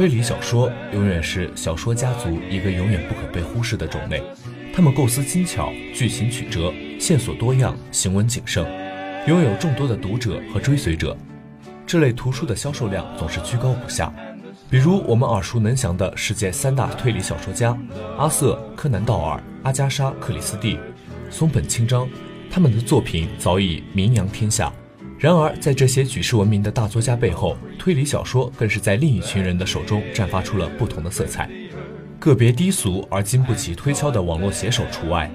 推理小说永远是小说家族一个永远不可被忽视的种类。他们构思精巧，剧情曲折，线索多样，行文谨慎，拥有众多的读者和追随者。这类图书的销售量总是居高不下。比如我们耳熟能详的世界三大推理小说家阿瑟、柯南道尔、阿加莎·克里斯蒂、松本清张。他们的作品早已名扬天下，然而在这些举世闻名的大作家背后，推理小说更是在另一群人的手中绽发出了不同的色彩。个别低俗而经不起推敲的网络写手除外。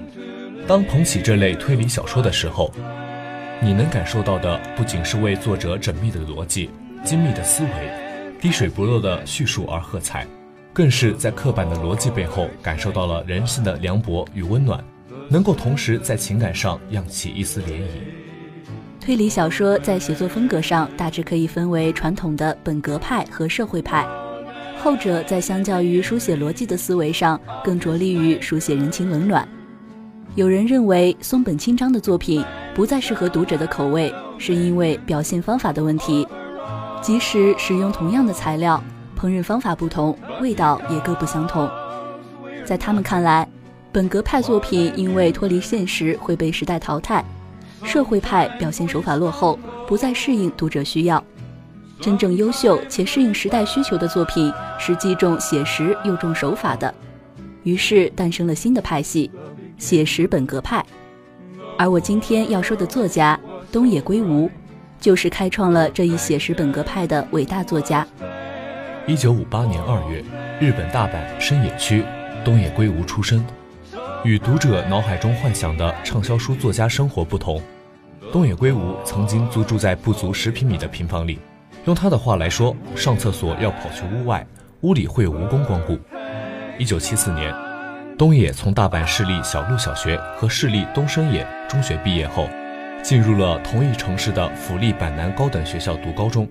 当捧起这类推理小说的时候，你能感受到的不仅是为作者缜密的逻辑、精密的思维、滴水不漏的叙述而喝彩，更是在刻板的逻辑背后感受到了人性的凉薄与温暖。能够同时在情感上漾起一丝涟漪。推理小说在写作风格上大致可以分为传统的本格派和社会派，后者在相较于书写逻辑的思维上更着力于书写人情冷暖。有人认为松本清张的作品不再适合读者的口味，是因为表现方法的问题。即使使用同样的材料，烹饪方法不同，味道也各不相同。在他们看来。本格派作品因为脱离现实会被时代淘汰，社会派表现手法落后，不再适应读者需要。真正优秀且适应时代需求的作品是既重写实又重手法的，于是诞生了新的派系——写实本格派。而我今天要说的作家东野圭吾，就是开创了这一写实本格派的伟大作家。一九五八年二月，日本大阪深野区，东野圭吾出生。与读者脑海中幻想的畅销书作家生活不同，东野圭吾曾经租住在不足十平米的平房里。用他的话来说，上厕所要跑去屋外，屋里会有蜈蚣光顾。一九七四年，东野从大阪市立小路小学和市立东生野中学毕业后，进入了同一城市的府立板南高等学校读高中。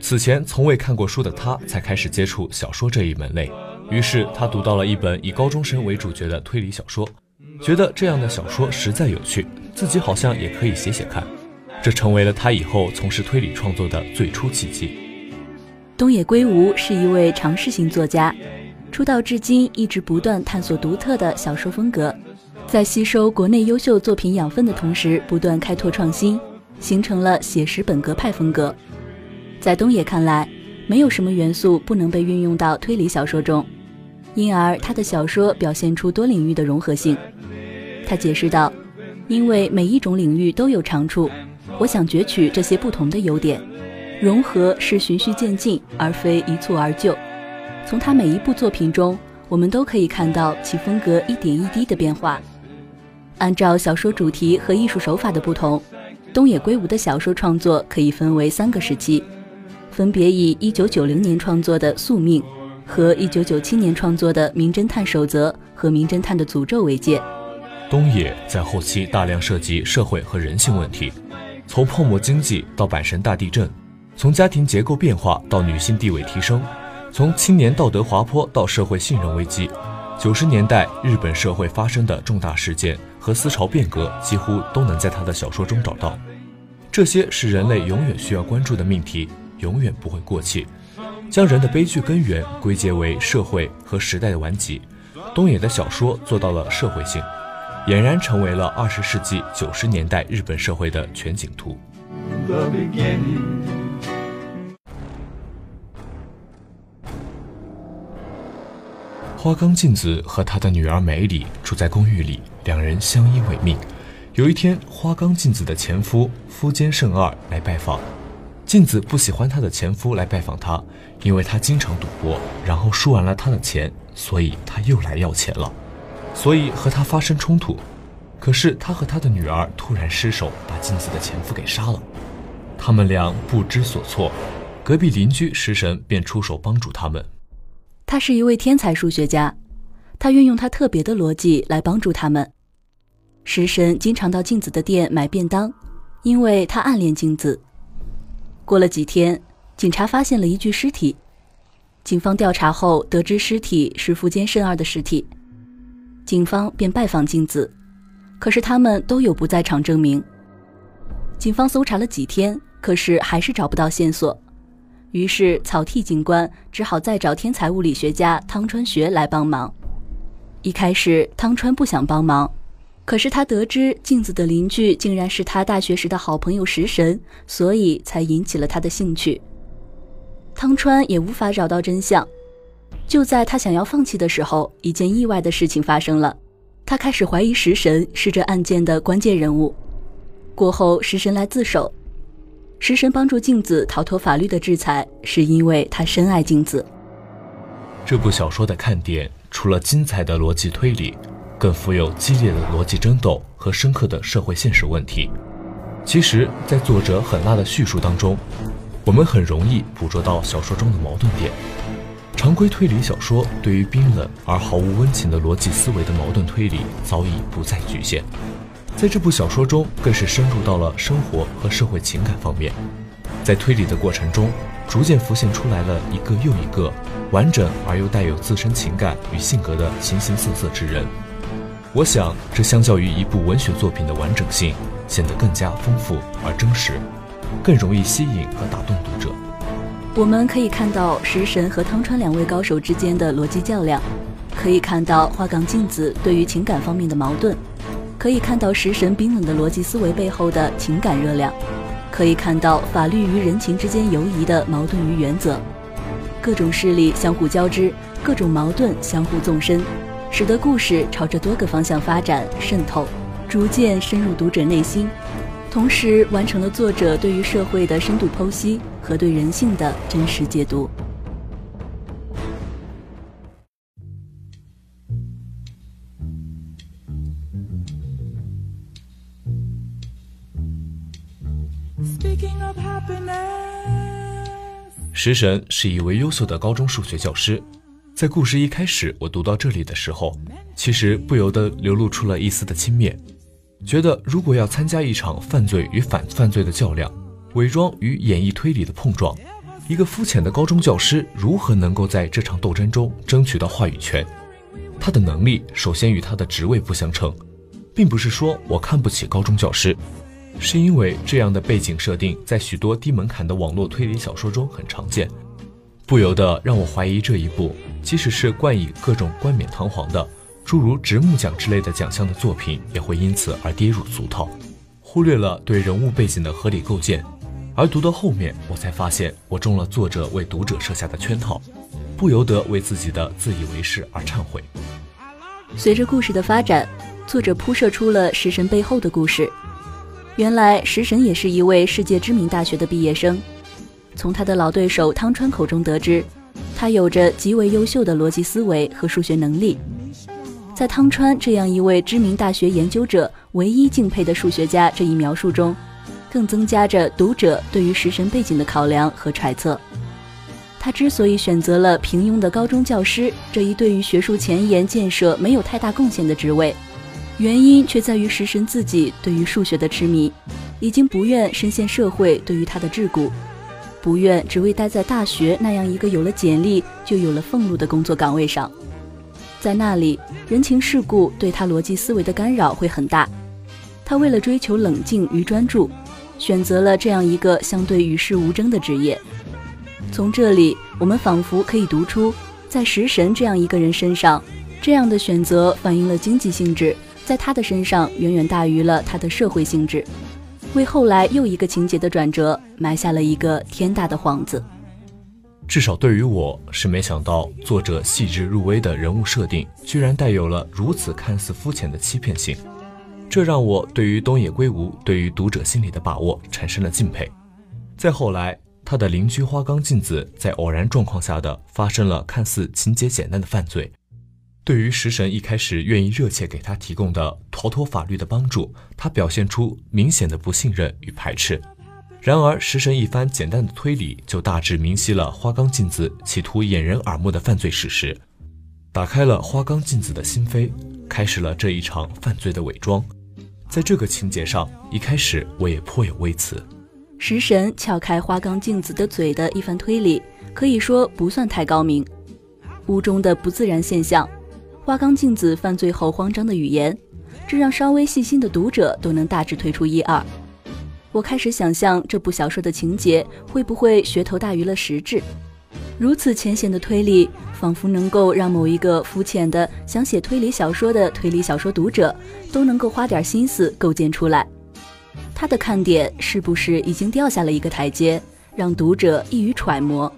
此前从未看过书的他，才开始接触小说这一门类。于是他读到了一本以高中生为主角的推理小说，觉得这样的小说实在有趣，自己好像也可以写写看。这成为了他以后从事推理创作的最初契机。东野圭吾是一位尝试性作家，出道至今一直不断探索独特的小说风格，在吸收国内优秀作品养分的同时，不断开拓创新，形成了写实本格派风格。在东野看来，没有什么元素不能被运用到推理小说中。因而，他的小说表现出多领域的融合性。他解释道：“因为每一种领域都有长处，我想攫取这些不同的优点。融合是循序渐进，而非一蹴而就。从他每一部作品中，我们都可以看到其风格一点一滴的变化。按照小说主题和艺术手法的不同，东野圭吾的小说创作可以分为三个时期，分别以1990年创作的《宿命》。”和1997年创作的《名侦探守则》和《名侦探的诅咒》为界，东野在后期大量涉及社会和人性问题，从泡沫经济到阪神大地震，从家庭结构变化到女性地位提升，从青年道德滑坡到社会信任危机，九十年代日本社会发生的重大事件和思潮变革，几乎都能在他的小说中找到。这些是人类永远需要关注的命题，永远不会过气。将人的悲剧根源归结为社会和时代的顽疾，东野的小说做到了社会性，俨然成为了二十世纪九十年代日本社会的全景图。花冈镜子和他的女儿美里住在公寓里，两人相依为命。有一天，花冈镜子的前夫夫间胜二来拜访。镜子不喜欢她的前夫来拜访她，因为他经常赌博，然后输完了他的钱，所以他又来要钱了，所以和他发生冲突。可是他和他的女儿突然失手，把镜子的前夫给杀了。他们俩不知所措，隔壁邻居食神便出手帮助他们。他是一位天才数学家，他运用他特别的逻辑来帮助他们。食神经常到镜子的店买便当，因为他暗恋镜子。过了几天，警察发现了一具尸体。警方调查后得知尸体是福间慎二的尸体，警方便拜访静子，可是他们都有不在场证明。警方搜查了几天，可是还是找不到线索。于是草剃警官只好再找天才物理学家汤川学来帮忙。一开始汤川不想帮忙，可是他得知镜子的邻居竟然是他大学时的好朋友食神，所以才引起了他的兴趣。汤川也无法找到真相。就在他想要放弃的时候，一件意外的事情发生了，他开始怀疑食神是这案件的关键人物。过后，食神来自首。食神帮助镜子逃脱法律的制裁，是因为他深爱镜子。这部小说的看点，除了精彩的逻辑推理，更富有激烈的逻辑争斗和深刻的社会现实问题。其实，在作者狠辣的叙述当中，我们很容易捕捉到小说中的矛盾点。常规推理小说对于冰冷而毫无温情的逻辑思维的矛盾推理，早已不再局限。在这部小说中，更是深入到了生活和社会情感方面。在推理的过程中，逐渐浮现出来了一个又一个完整而又带有自身情感与性格的形形色色之人。我想，这相较于一部文学作品的完整性，显得更加丰富而真实，更容易吸引和打动读者。我们可以看到食神和汤川两位高手之间的逻辑较量，可以看到花岗镜子对于情感方面的矛盾。可以看到食神冰冷的逻辑思维背后的情感热量，可以看到法律与人情之间游移的矛盾与原则，各种势力相互交织，各种矛盾相互纵深，使得故事朝着多个方向发展渗透，逐渐深入读者内心，同时完成了作者对于社会的深度剖析和对人性的真实解读。食神是一位优秀的高中数学教师，在故事一开始，我读到这里的时候，其实不由得流露出了一丝的轻蔑，觉得如果要参加一场犯罪与反犯罪的较量，伪装与演绎推理的碰撞，一个肤浅的高中教师如何能够在这场斗争中争取到话语权？他的能力首先与他的职位不相称，并不是说我看不起高中教师。是因为这样的背景设定在许多低门槛的网络推理小说中很常见，不由得让我怀疑这一部即使是冠以各种冠冕堂皇的，诸如直木奖之类的奖项的作品，也会因此而跌入俗套，忽略了对人物背景的合理构建。而读到后面，我才发现我中了作者为读者设下的圈套，不由得为自己的自以为是而忏悔。随着故事的发展，作者铺设出了食神背后的故事。原来食神也是一位世界知名大学的毕业生，从他的老对手汤川口中得知，他有着极为优秀的逻辑思维和数学能力。在汤川这样一位知名大学研究者唯一敬佩的数学家这一描述中，更增加着读者对于食神背景的考量和揣测。他之所以选择了平庸的高中教师这一对于学术前沿建设没有太大贡献的职位。原因却在于食神自己对于数学的痴迷，已经不愿深陷社会对于他的桎梏，不愿只为待在大学那样一个有了简历就有了俸禄的工作岗位上，在那里人情世故对他逻辑思维的干扰会很大。他为了追求冷静与专注，选择了这样一个相对与世无争的职业。从这里，我们仿佛可以读出，在食神这样一个人身上，这样的选择反映了经济性质。在他的身上远远大于了他的社会性质，为后来又一个情节的转折埋下了一个天大的幌子。至少对于我是没想到，作者细致入微的人物设定居然带有了如此看似肤浅的欺骗性，这让我对于东野圭吾对于读者心理的把握产生了敬佩。再后来，他的邻居花冈镜子在偶然状况下的发生了看似情节简单的犯罪。对于食神一开始愿意热切给他提供的妥妥法律的帮助，他表现出明显的不信任与排斥。然而，食神一番简单的推理就大致明晰了花冈镜子企图掩人耳目的犯罪事实。打开了花冈镜子的心扉，开始了这一场犯罪的伪装。在这个情节上，一开始我也颇有微词。食神撬开花冈镜子的嘴的一番推理，可以说不算太高明。屋中的不自然现象，花冈镜子犯罪后慌张的语言，这让稍微细心的读者都能大致推出一二。我开始想象这部小说的情节会不会噱头大于了实质。如此浅显的推理，仿佛能够让某一个肤浅的想写推理小说的推理小说读者都能够花点心思构建出来。他的看点是不是已经掉下了一个台阶，让读者易于揣摩？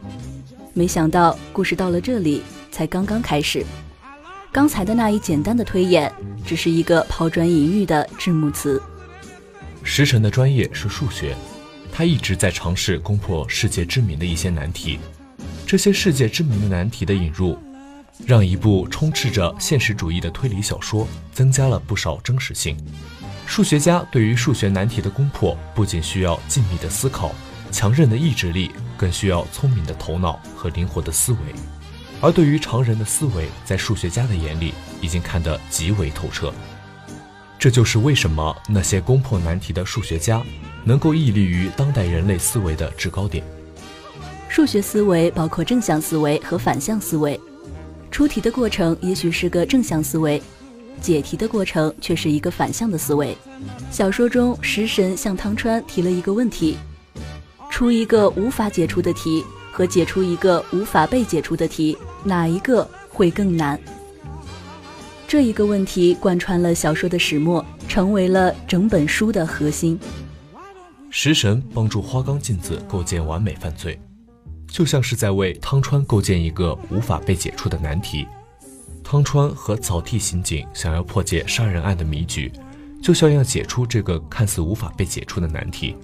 没想到故事到了这里才刚刚开始，刚才的那一简单的推演只是一个抛砖引玉的字幕词。石神的专业是数学，他一直在尝试攻破世界知名的一些难题。这些世界知名的难题的引入，让一部充斥着现实主义的推理小说增加了不少真实性。数学家对于数学难题的攻破，不仅需要静密的思考、强韧的意志力，更需要聪明的头脑和灵活的思维。而对于常人的思维，在数学家的眼里已经看得极为透彻。这就是为什么那些攻破难题的数学家，能够屹立于当代人类思维的制高点。数学思维包括正向思维和反向思维，出题的过程也许是个正向思维，解题的过程却是一个反向的思维。小说中，食神向汤川提了一个问题：出一个无法解出的题和解出一个无法被解出的题，哪一个会更难？这一个问题贯穿了小说的始末，成为了整本书的核心。食神帮助花冈镜子构建完美犯罪。就像是在为汤川构建一个无法被解出的难题。汤川和草剃刑警想要破解杀人案的谜局，就像要解出这个看似无法被解出的难题。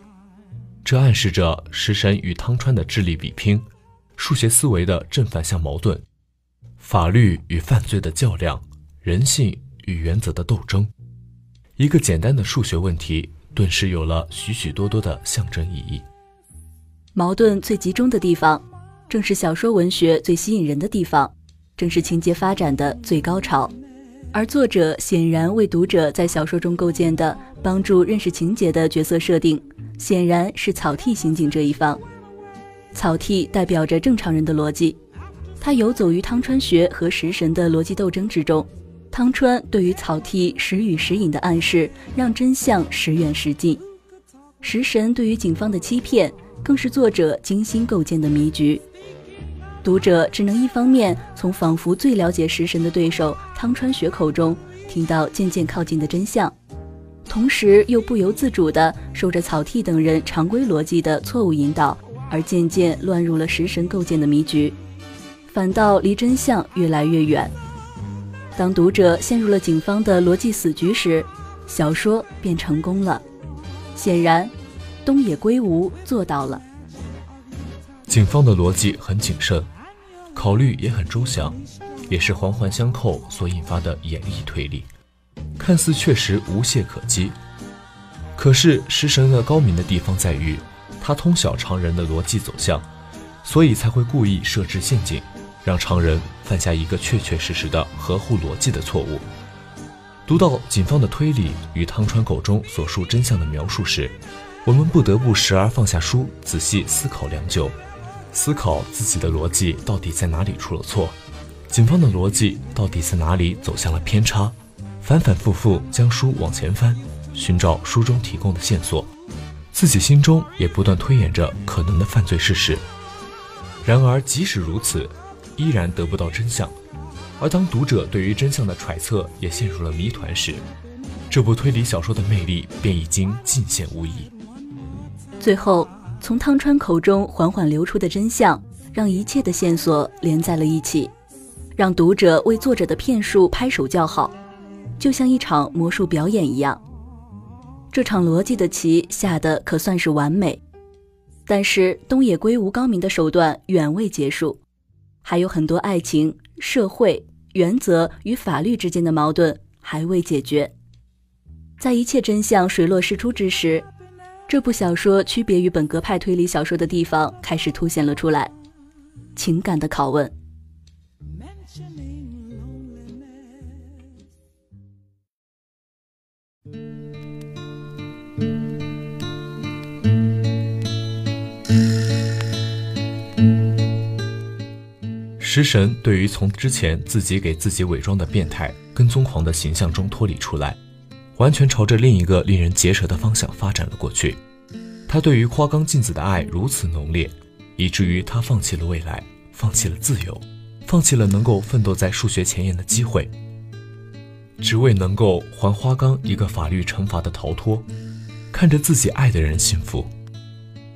这暗示着食神与汤川的智力比拼，数学思维的正反向矛盾，法律与犯罪的较量，人性与原则的斗争。一个简单的数学问题，顿时有了许许多多的象征意义。矛盾最集中的地方，正是小说文学最吸引人的地方，正是情节发展的最高潮。而作者显然为读者在小说中构建的帮助认识情节的角色设定，显然是草剃刑警这一方。草剃代表着正常人的逻辑，他游走于汤川学和食神的逻辑斗争之中。汤川对于草剃时语时隐的暗示，让真相时远时近。食神对于警方的欺骗。更是作者精心构建的迷局，读者只能一方面从仿佛最了解食神的对手汤川学口中听到渐渐靠近的真相，同时又不由自主地受着草剃等人常规逻辑的错误引导，而渐渐乱入了食神构建的迷局，反倒离真相越来越远。当读者陷入了警方的逻辑死局时，小说便成功了。显然。东野圭吾做到了。警方的逻辑很谨慎，考虑也很周详，也是环环相扣所引发的演绎推理，看似确实无懈可击。可是食神的高明的地方在于，他通晓常人的逻辑走向，所以才会故意设置陷阱，让常人犯下一个确确实实的合乎逻辑的错误。读到警方的推理与汤川口中所述真相的描述时，我们不得不时而放下书，仔细思考良久，思考自己的逻辑到底在哪里出了错，警方的逻辑到底在哪里走向了偏差，反反复复将书往前翻，寻找书中提供的线索，自己心中也不断推演着可能的犯罪事实。然而，即使如此，依然得不到真相。而当读者对于真相的揣测也陷入了谜团时，这部推理小说的魅力便已经尽显无疑。最后，从汤川口中缓缓流出的真相，让一切的线索连在了一起，让读者为作者的骗术拍手叫好，就像一场魔术表演一样。这场逻辑的棋下的可算是完美，但是东野圭吾高明的手段远未结束，还有很多爱情、社会、原则与法律之间的矛盾还未解决。在一切真相水落石出之时。这部小说区别于本格派推理小说的地方开始凸显了出来，情感的拷问。食神对于从之前自己给自己伪装的变态跟踪狂的形象中脱离出来，完全朝着另一个令人结舌的方向发展了过去。他对于花冈镜子的爱如此浓烈，以至于他放弃了未来，放弃了自由，放弃了能够奋斗在数学前沿的机会，只为能够还花冈一个法律惩罚的逃脱，看着自己爱的人幸福。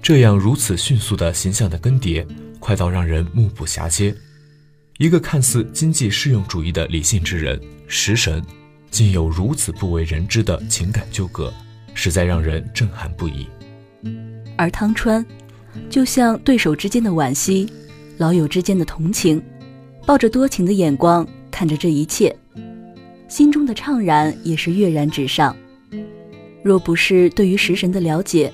这样如此迅速的形象的更迭，快到让人目不暇接。一个看似经济适用主义的理性之人，食神，竟有如此不为人知的情感纠葛，实在让人震撼不已。而汤川，就像对手之间的惋惜，老友之间的同情，抱着多情的眼光看着这一切，心中的怅然也是跃然纸上。若不是对于食神的了解，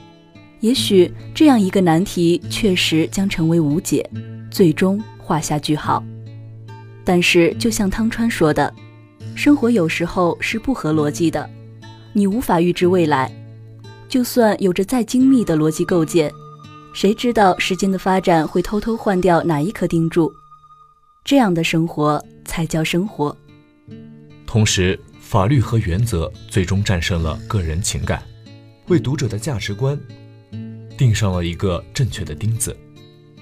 也许这样一个难题确实将成为无解，最终画下句号。但是，就像汤川说的，生活有时候是不合逻辑的，你无法预知未来。就算有着再精密的逻辑构建，谁知道时间的发展会偷偷换掉哪一颗钉柱？这样的生活才叫生活。同时，法律和原则最终战胜了个人情感，为读者的价值观钉上了一个正确的钉子，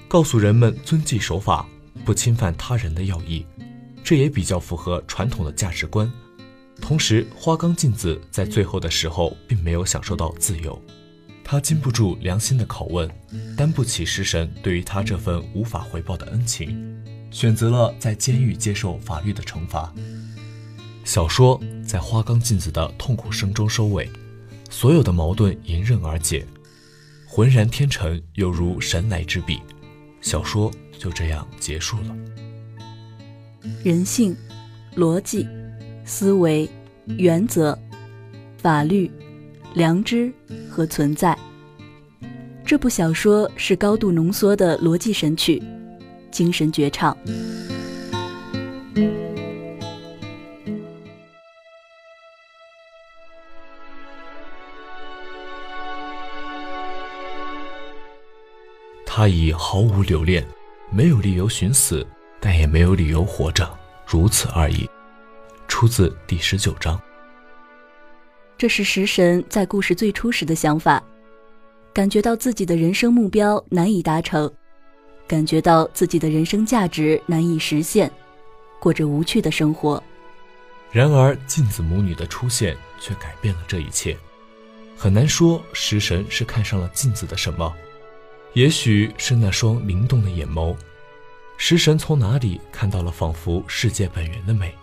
告诉人们遵纪守法。不侵犯他人的要义，这也比较符合传统的价值观。同时，花冈镜子在最后的时候并没有享受到自由，他经不住良心的拷问，担不起食神对于他这份无法回报的恩情，选择了在监狱接受法律的惩罚。小说在花冈镜子的痛苦声中收尾，所有的矛盾迎刃而解，浑然天成，犹如神来之笔。小说。就这样结束了。人性、逻辑、思维、原则、法律、良知和存在，这部小说是高度浓缩的逻辑神曲，精神绝唱。他已毫无留恋。没有理由寻死，但也没有理由活着，如此而已。出自第十九章。这是食神在故事最初时的想法，感觉到自己的人生目标难以达成，感觉到自己的人生价值难以实现，过着无趣的生活。然而镜子母女的出现却改变了这一切。很难说食神是看上了镜子的什么。也许是那双灵动的眼眸，食神从哪里看到了仿佛世界本源的美？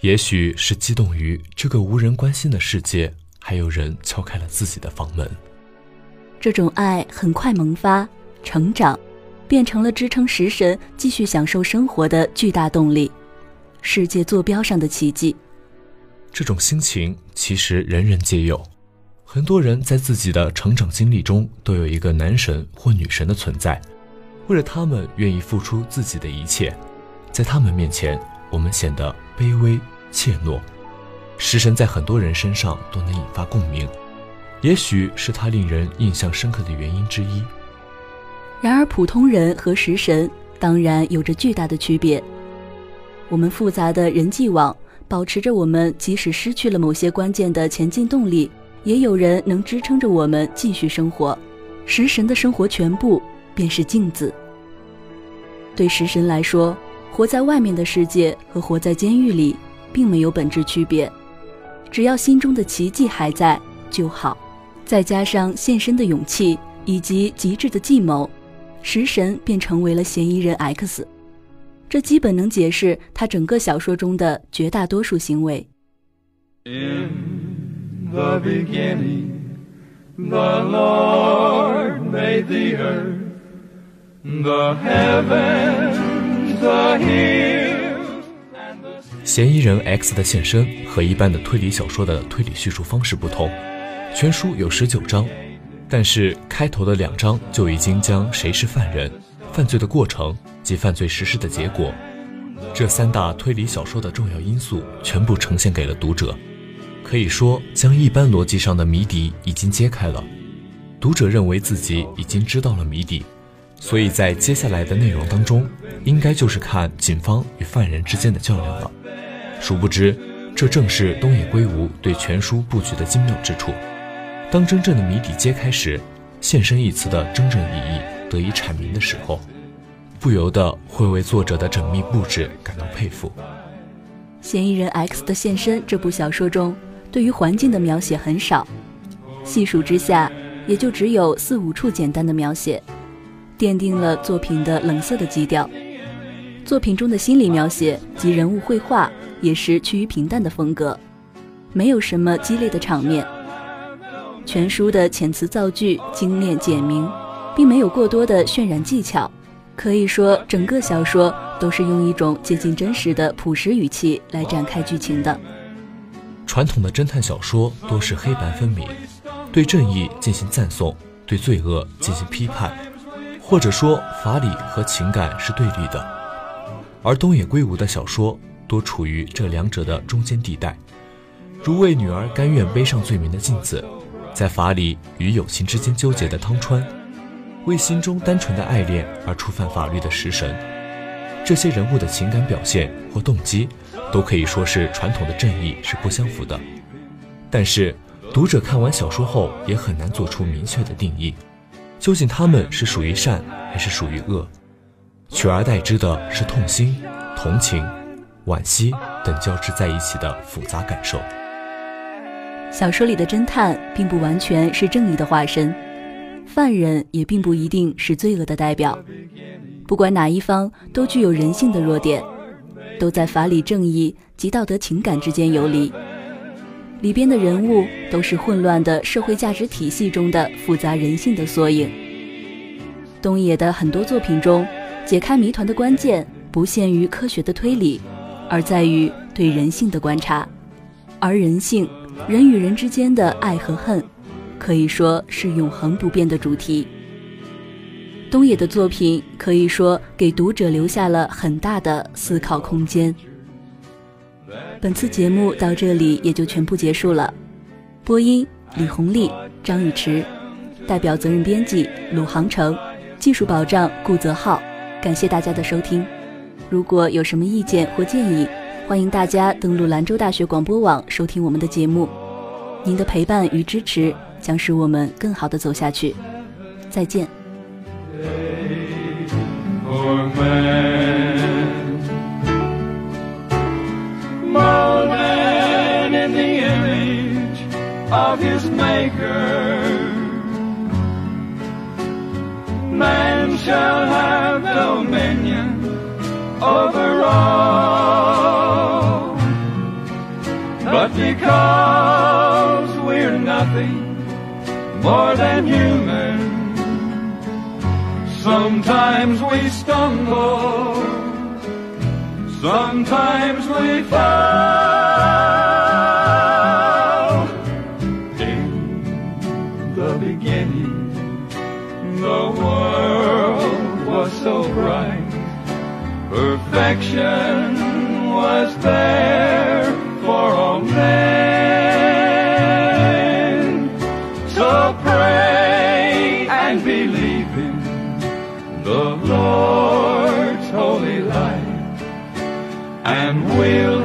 也许是激动于这个无人关心的世界，还有人敲开了自己的房门。这种爱很快萌发、成长，变成了支撑食神继续享受生活的巨大动力，世界坐标上的奇迹。这种心情其实人人皆有。很多人在自己的成长经历中都有一个男神或女神的存在，为了他们愿意付出自己的一切，在他们面前，我们显得卑微怯懦。食神在很多人身上都能引发共鸣，也许是他令人印象深刻的原因之一。然而，普通人和食神当然有着巨大的区别。我们复杂的人际网保持着我们，即使失去了某些关键的前进动力。也有人能支撑着我们继续生活。食神的生活全部便是镜子。对食神来说，活在外面的世界和活在监狱里并没有本质区别，只要心中的奇迹还在就好。再加上现身的勇气以及极致的计谋，食神便成为了嫌疑人 X。这基本能解释他整个小说中的绝大多数行为。The beginning, the Lord made the earth, the heaven the hills. 嫌疑人 X 的现身和一般的推理小说的推理叙述方式不同。全书有十九章，但是开头的两章就已经将谁是犯人、犯罪的过程及犯罪实施的结果，这三大推理小说的重要因素全部呈现给了读者，可以说将一般逻辑上的谜底已经揭开了。读者认为自己已经知道了谜底，所以在接下来的内容当中，应该就是看警方与犯人之间的较量了。殊不知，这正是东野圭吾对全书布局的精妙之处。当真正的谜底揭开时，现身一词的真正意义得以阐明的时候，不由得会为作者的缜密布置感到佩服。嫌疑人 X 的现身这部小说中，对于环境的描写很少，细数之下，也就只有四五处简单的描写，奠定了作品的冷色的基调。作品中的心理描写及人物绘画也是趋于平淡的风格，没有什么激烈的场面。全书的遣词造句精炼简明，并没有过多的渲染技巧，可以说整个小说都是用一种接近真实的朴实语气来展开剧情的。传统的侦探小说多是黑白分明，对正义进行赞颂，对罪恶进行批判，或者说法理和情感是对立的。而东野圭吾的小说多处于这两者的中间地带，如为女儿甘愿背上罪名的镜子。在法理与友情之间纠结的汤川，为心中单纯的爱恋而触犯法律的食神，这些人物的情感表现或动机，都可以说是传统的正义是不相符的。但是读者看完小说后，也很难做出明确的定义，究竟他们是属于善还是属于恶？取而代之的是痛心、同情、惋惜等交织在一起的复杂感受。小说里的侦探并不完全是正义的化身，犯人也并不一定是罪恶的代表。不管哪一方，都具有人性的弱点，都在法理正义及道德情感之间游离。里边的人物都是混乱的社会价值体系中的复杂人性的缩影。东野的很多作品中，解开谜团的关键不限于科学的推理，而在于对人性的观察，而人性。人与人之间的爱和恨，可以说是永恒不变的主题。东野的作品可以说给读者留下了很大的思考空间。本次节目到这里也就全部结束了。播音：李红丽、张雨驰，代表责任编辑鲁航程，技术保障顾泽浩。感谢大家的收听。如果有什么意见或建议，欢迎大家登录兰州大学广播网收听我们的节目，您的陪伴与支持将使我们更好的走下去。再见。man. More in the image of his maker. Man shall have dominion over all. But because we're nothing more than human sometimes we stumble, sometimes we fall. In the beginning, the world was so bright, perfection was there will